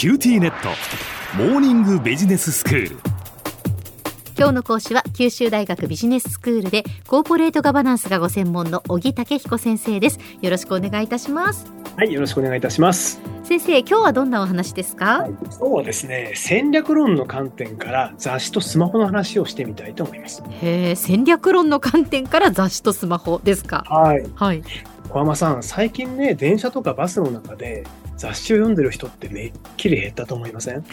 QTnet。モーニングビジネススクール。今日の講師は九州大学ビジネススクールでコーポレートガバナンスがご専門の小城武彦先生です。よろしくお願いいたします。はい、よろしくお願いいたします。先生今日はどんなお話ですか、はい、今日はですね、戦略論の観点から雑誌とスマホの話をしてみたいと思います。へえ戦略論の観点から雑誌とスマホですか？はい、はい。小浜さん、最近ね、電車とかバスの中で雑誌を読んでる人ってめっきり減ったと思いません？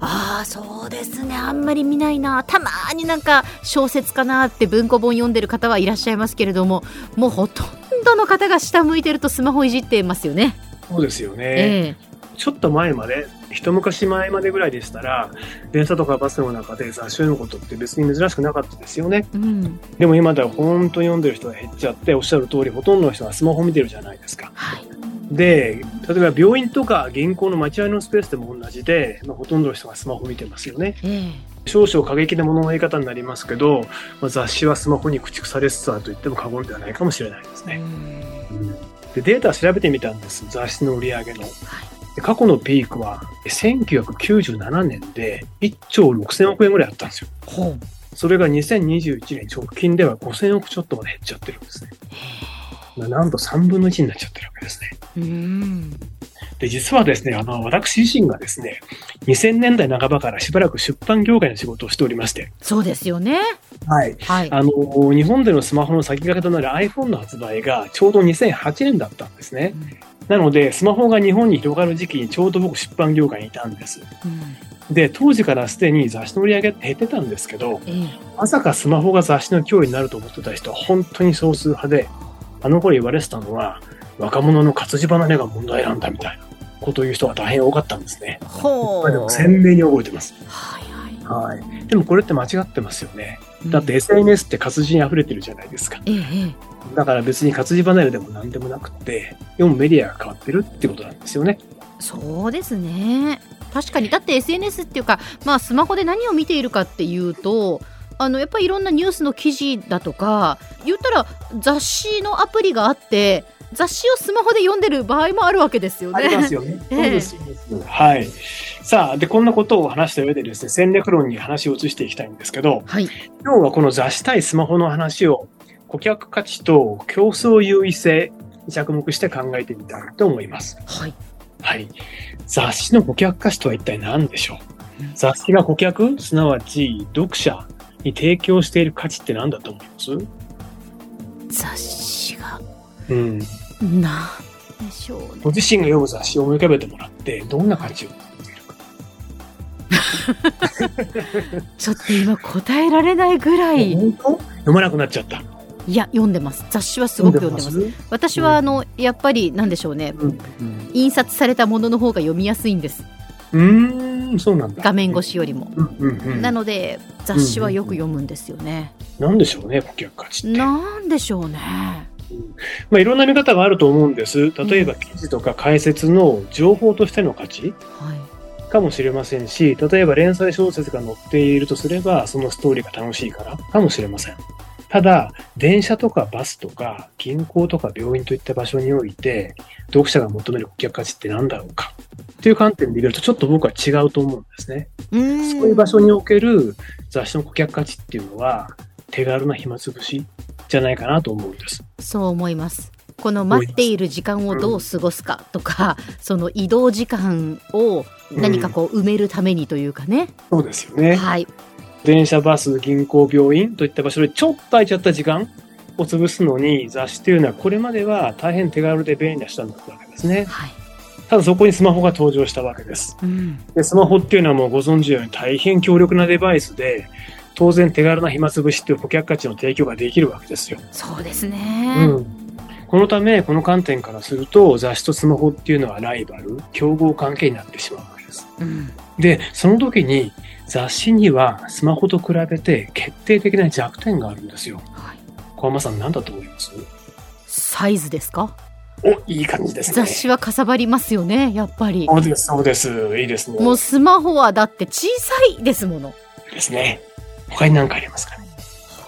ああそうですね。あんまり見ないな。たまになんか小説かなって文庫本読んでる方はいらっしゃいますけれどももうほとんどの方が下向いてるとスマホいじってますよね、そうですよね。えちょっと前まで、一昔前までぐらいでしたら、電車とかバスの中で雑誌を読むことって別に珍しくなかったですよね。えうん。でも今では本当に読んでる人が減っちゃって、おっしゃる通り、ほとんどの人がスマホ見てるじゃないですか。はいで、例えば病院とか銀行の待合のスペースでも同じで、まあ、ほとんどの人がスマホ見てますよね。ええ少々過激なものの言い方になりますけど、まあ、雑誌はスマホに駆逐されつつあると言っても過言ではないかもしれないですうね。んでデータを調べてみたんです。雑誌の売り上げの。過去のピークは1997年で1兆6000億円ぐらいあったんですよ。それが2021年直近では5000億ちょっとまで減っちゃってるんですね。まあなんと3分の1になっちゃってるわけですね。うんで、実はですね、あの、私自身がですね、2000年代半ばからしばらく出版業界の仕事をしておりまして、そうですよねはい。はいあの、日本でのスマホの先駆けとなる iPhone の発売がちょうど2008年だったんですね。なので、スマホが日本に広がる時期にちょうど僕出版業界にいたんです。うんで、当時からすでに雑誌の売り上げって減ってたんですけど、ええまさかスマホが雑誌の脅威になると思ってた人は本当に少数派で、あの頃言われてたのは、若者の活字離れが問題なんだみたいなことを言う人が大変多かったんですね。ほうまあでも鮮明に覚えてます。はいはいはい。でもこれって間違ってますよね。だって SNS って活字に溢れてるじゃないですか。だから別に活字離れでも何でもなくって、読むメディアが変わってるってことなんですよね。そうですね確かにだって SNS っていうか、まあ、スマホで何を見ているかっていうとあのやっぱりいろんなニュースの記事だとか言ったら雑誌のアプリがあって雑誌をスマホで読んでる場合もあるわけですよね。ありますよね。ええそうです、そうです。はい。さあ、で、こんなことを話した上でですね、戦略論に話を移していきたいんですけど、はい、今日はこの雑誌対スマホの話を顧客価値と競争優位性に着目して考えてみたいと思います。はい、はい。雑誌の顧客価値とは一体何でしょう？うん雑誌が顧客、すなわち読者に提供している価値って何だと思います？雑誌がうん。なんでしょうね。ご自身が読む雑誌を思い浮かべてもらって、どんな価値を。ちょっと今答えられないぐらい本当？読まなくなっちゃった。いや読んでます雑誌はすごく読んでますす？私はあのやっぱりなんでしょうねうん。印刷されたものの方が読みやすいんですうん、んそうなんだ。画面越しよりも。うんうんうん。なので雑誌はよく読むんですよね。なんでしょうね、顧客価値。なんでしょうね。まあ、いろんな見方があると思うんです。例えば記事とか解説の情報としての価値はい。かもしれませんし、例えば連載小説が載っているとすれば、そのストーリーが楽しいからかもしれません。ただ、電車とかバスとか銀行とか病院といった場所において、読者が求める顧客価値って何だろうかっていう観点で見ると、ちょっと僕は違うと思うんですね。うーん。そういう場所における雑誌の顧客価値っていうのは、手軽な暇つぶしじゃないかなと思うんです。そう思います。この待っている時間をどう過ごすかとか、その移動時間を何かこう埋めるためにというかね。そうですよね。はい。電車、バス、銀行、病院といった場所でちょっと空いちゃった時間を潰すのに雑誌というのはこれまでは大変手軽で便利な手段だったわけですね。はい。ただそこにスマホが登場したわけです。うん。でスマホっていうのはもうご存知のように大変強力なデバイスで、当然手軽な暇つぶしという顧客価値の提供ができるわけですよ。そうですうね。ん。このため、この観点からすると雑誌とスマホっていうのはライバル、競合関係になってしまうわけです。うん。で、その時に雑誌にはスマホと比べて決定的な弱点があるんですよ。はい。小浜さん何だと思います？サイズですか？お、いい感じですね。雑誌はかさばりますよね、やっぱり。そうです、そうです。いいですね。もうスマホはだって小さいですもの。ですね。他に何かありますか？ね。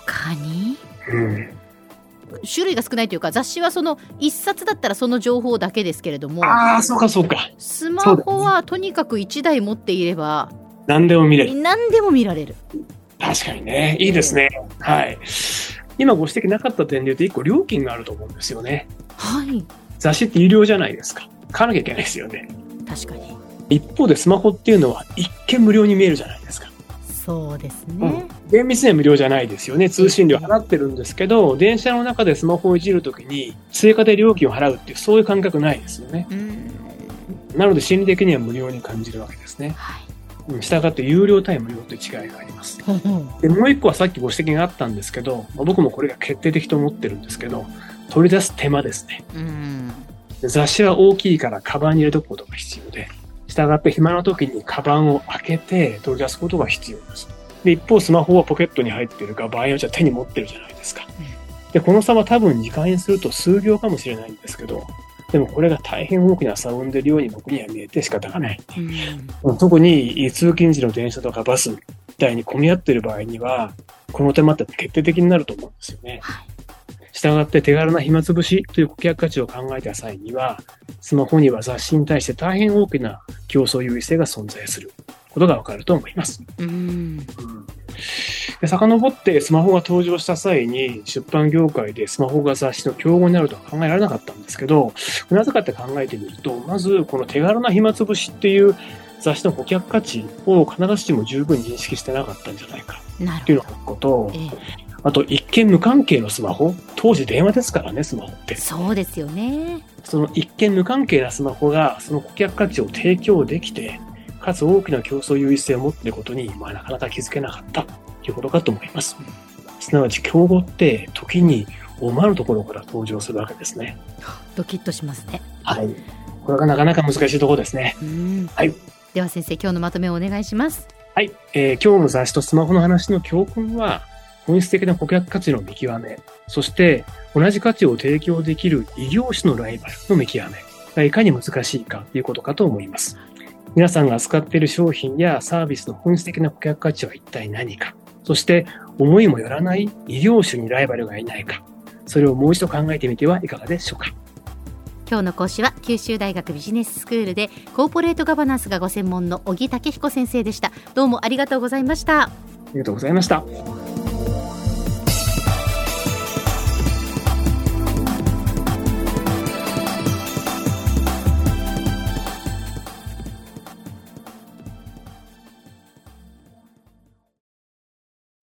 他に？うん。種類が少ないというか雑誌はその1冊だったらその情報だけですけれどもああ、そうかそうか。スマホはとにかく1台持っていれば何でも見れる。何でも見られる。確かにね。いいですね。はい。今ご指摘なかった点で言うと、一個料金があると思うんですよね。はい雑誌って有料じゃないですか。買わなきゃいけないですよね。確かに一方でスマホっていうのは一見無料に見えるじゃないですか。そうですね。厳密には無料じゃないですよね。通信料払ってるんですけど、電車の中でスマホをいじるときに追加で料金を払うっていう、そういう感覚ないですよね。うんなので心理的には無料に感じるわけですね。はいうん従って有料対無料という違いがあります。で、もう一個はさっきご指摘があったんですけど、まあ僕もこれが決定的と思ってるんですけど、取り出す手間ですね。うんで雑誌は大きいからカバンに入れとくことが必要で、従って暇な時にカバンを開けて取り出すことが必要です。で、一方スマホはポケットに入ってるか、場合によっては手に持ってるじゃないですか。で、この差は多分時間にすると数秒かもしれないんですけど、でもこれが大変大きな差を生んでるように僕には見えて仕方がない。うん特に通勤時の電車とかバスみたいに混み合ってる場合には、この手間って決定的になると思うんですよね。はいしたがって手軽な暇つぶしという顧客価値を考えた際には、スマホには雑誌に対して大変大きな競争優位性が存在することがわかると思います。うんで遡ってスマホが登場した際に出版業界でスマホが雑誌の競合になるとは考えられなかったんですけど、なぜかって考えてみると、まずこの手軽な暇つぶしっていう雑誌の顧客価値を必ずしも十分認識してなかったんじゃないかなっていう。のこと、ええあと一見無関係のスマホ、当時電話ですからね、スマホって。そうですよね。その一見無関係なスマホがその顧客価値を提供できて、かつ大きな競争優位性を持っていることに、まあ、なかなか気づけなかったということかと思います。すなわち競合って時に思わぬところから登場するわけですね。ドキッとしますね。はい。これがなかなか難しいところですね。うんはい。では先生今日のまとめをお願いします。はい。えー今日の雑誌とスマホの話の教訓は、本質的な顧客価値の見極め、そして同じ価値を提供できる異業種のライバルの見極めがいかに難しいかということかと思います。皆さんが扱っている商品やサービスの本質的な顧客価値は一体何か、そして思いもよらない異業種にライバルがいないか、それをもう一度考えてみてはいかがでしょうか。今日の講師は九州大学ビジネススクールでコーポレートガバナンスがご専門の小木武彦先生でした。どうもありがとうございました。ありがとうございました。